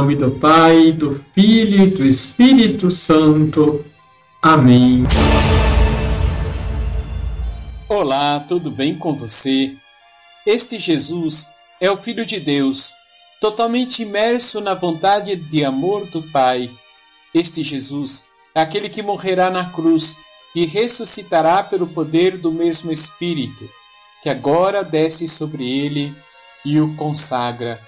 nome do Pai, do Filho e do Espírito Santo. Amém. Olá, tudo bem com você? Este Jesus é o Filho de Deus, totalmente imerso na vontade de amor do Pai. Este Jesus é aquele que morrerá na cruz e ressuscitará pelo poder do mesmo Espírito, que agora desce sobre ele e o consagra.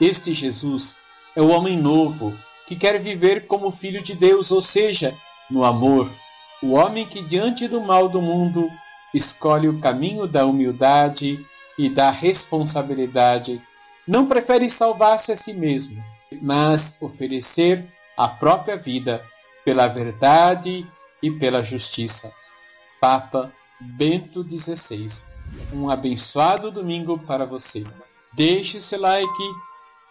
Este Jesus é o homem novo que quer viver como filho de Deus, ou seja, no amor. O homem que, diante do mal do mundo, escolhe o caminho da humildade e da responsabilidade. Não prefere salvar-se a si mesmo, mas oferecer a própria vida pela verdade e pela justiça. Papa Bento XVI. Um abençoado domingo para você. Deixe seu like,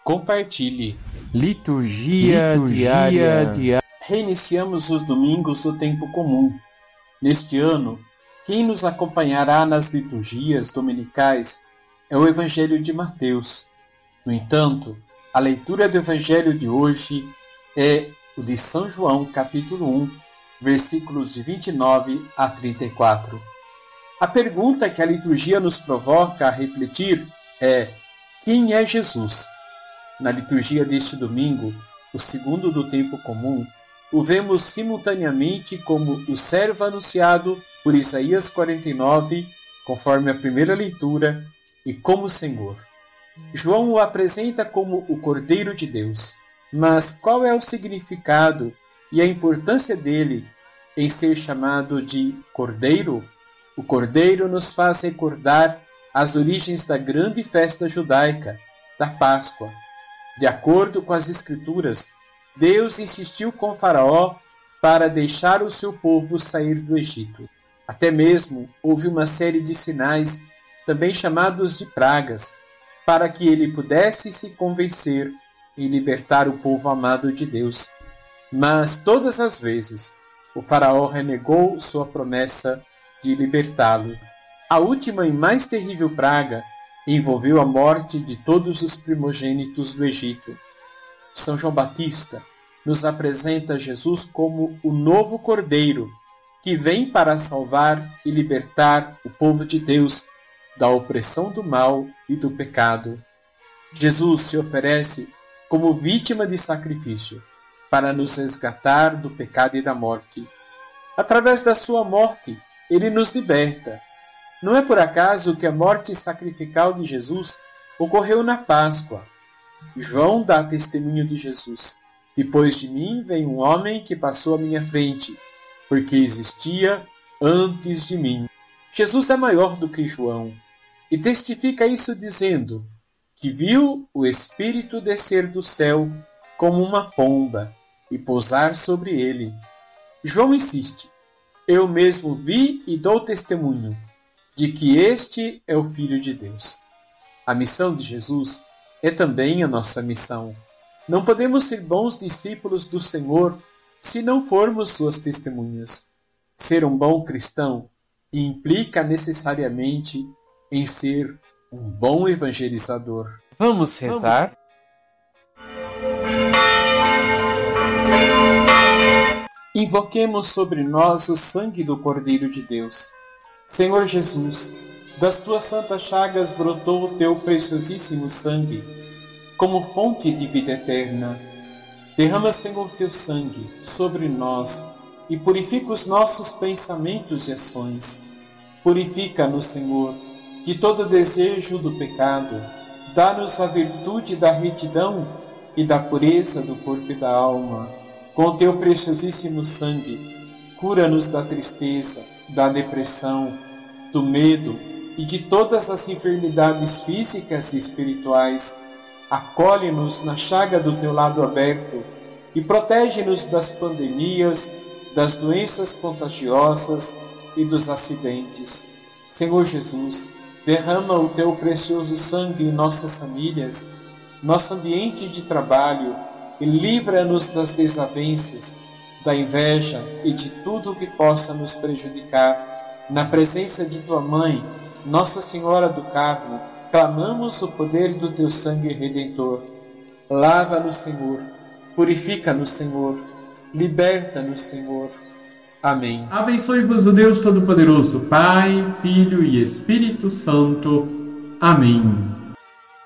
compartilhe. Liturgia, Liturgia diária. diária. Reiniciamos os domingos do tempo comum. Neste ano, quem nos acompanhará nas liturgias dominicais é o Evangelho de Mateus. No entanto, a leitura do Evangelho de hoje é o de São João, capítulo 1, versículos de 29 a 34. A pergunta que a liturgia nos provoca a refletir é: quem é Jesus? Na liturgia deste domingo, o segundo do tempo comum, o vemos simultaneamente como o servo anunciado por Isaías 49, conforme a primeira leitura, e como Senhor. João o apresenta como o Cordeiro de Deus. Mas qual é o significado e a importância dele em ser chamado de Cordeiro? O Cordeiro nos faz recordar as origens da grande festa judaica, da Páscoa. De acordo com as Escrituras, Deus insistiu com Faraó para deixar o seu povo sair do Egito. Até mesmo houve uma série de sinais, também chamados de pragas, para que ele pudesse se convencer em libertar o povo amado de Deus. Mas todas as vezes o Faraó renegou sua promessa de libertá-lo. A última e mais terrível praga envolveu a morte de todos os primogênitos do Egito. São João Batista nos apresenta Jesus como o novo Cordeiro que vem para salvar e libertar o povo de Deus da opressão do mal e do pecado. Jesus se oferece como vítima de sacrifício para nos resgatar do pecado e da morte. Através da sua morte, ele nos liberta. Não é por acaso que a morte sacrificial de Jesus ocorreu na Páscoa. João dá testemunho de Jesus. Depois de mim vem um homem que passou à minha frente porque existia antes de mim. Jesus é maior do que João e testifica isso dizendo que viu o Espírito descer do céu como uma pomba e pousar sobre ele. João insiste: Eu mesmo vi e dou testemunho de que este é o Filho de Deus. A missão de Jesus é também a nossa missão. Não podemos ser bons discípulos do Senhor se não formos suas testemunhas. Ser um bom cristão implica necessariamente em ser um bom evangelizador. Vamos rezar? Invoquemos sobre nós o sangue do Cordeiro de Deus. Senhor Jesus, das tuas santas chagas brotou o teu preciosíssimo sangue, como fonte de vida eterna Derrama, Senhor, teu sangue sobre nós e purifica os nossos pensamentos e ações. Purifica-nos, Senhor, de todo desejo do pecado. Dá-nos a virtude da retidão e da pureza do corpo e da alma. Com teu preciosíssimo sangue, cura-nos da tristeza, da depressão, do medo e de todas as enfermidades físicas e espirituais acolhe-nos na chaga do teu lado aberto e protege-nos das pandemias, das doenças contagiosas e dos acidentes. Senhor Jesus, derrama o teu precioso sangue em nossas famílias, nosso ambiente de trabalho e livra-nos das desavenças, da inveja e de tudo o que possa nos prejudicar. Na presença de tua mãe, Nossa Senhora do Carmo, clamamos o poder do teu sangue redentor. Lava-nos, Senhor. Purifica-nos, Senhor. Liberta-nos, Senhor. Amém. Abençoe-vos o Deus Todo-Poderoso, Pai, Filho e Espírito Santo. Amém.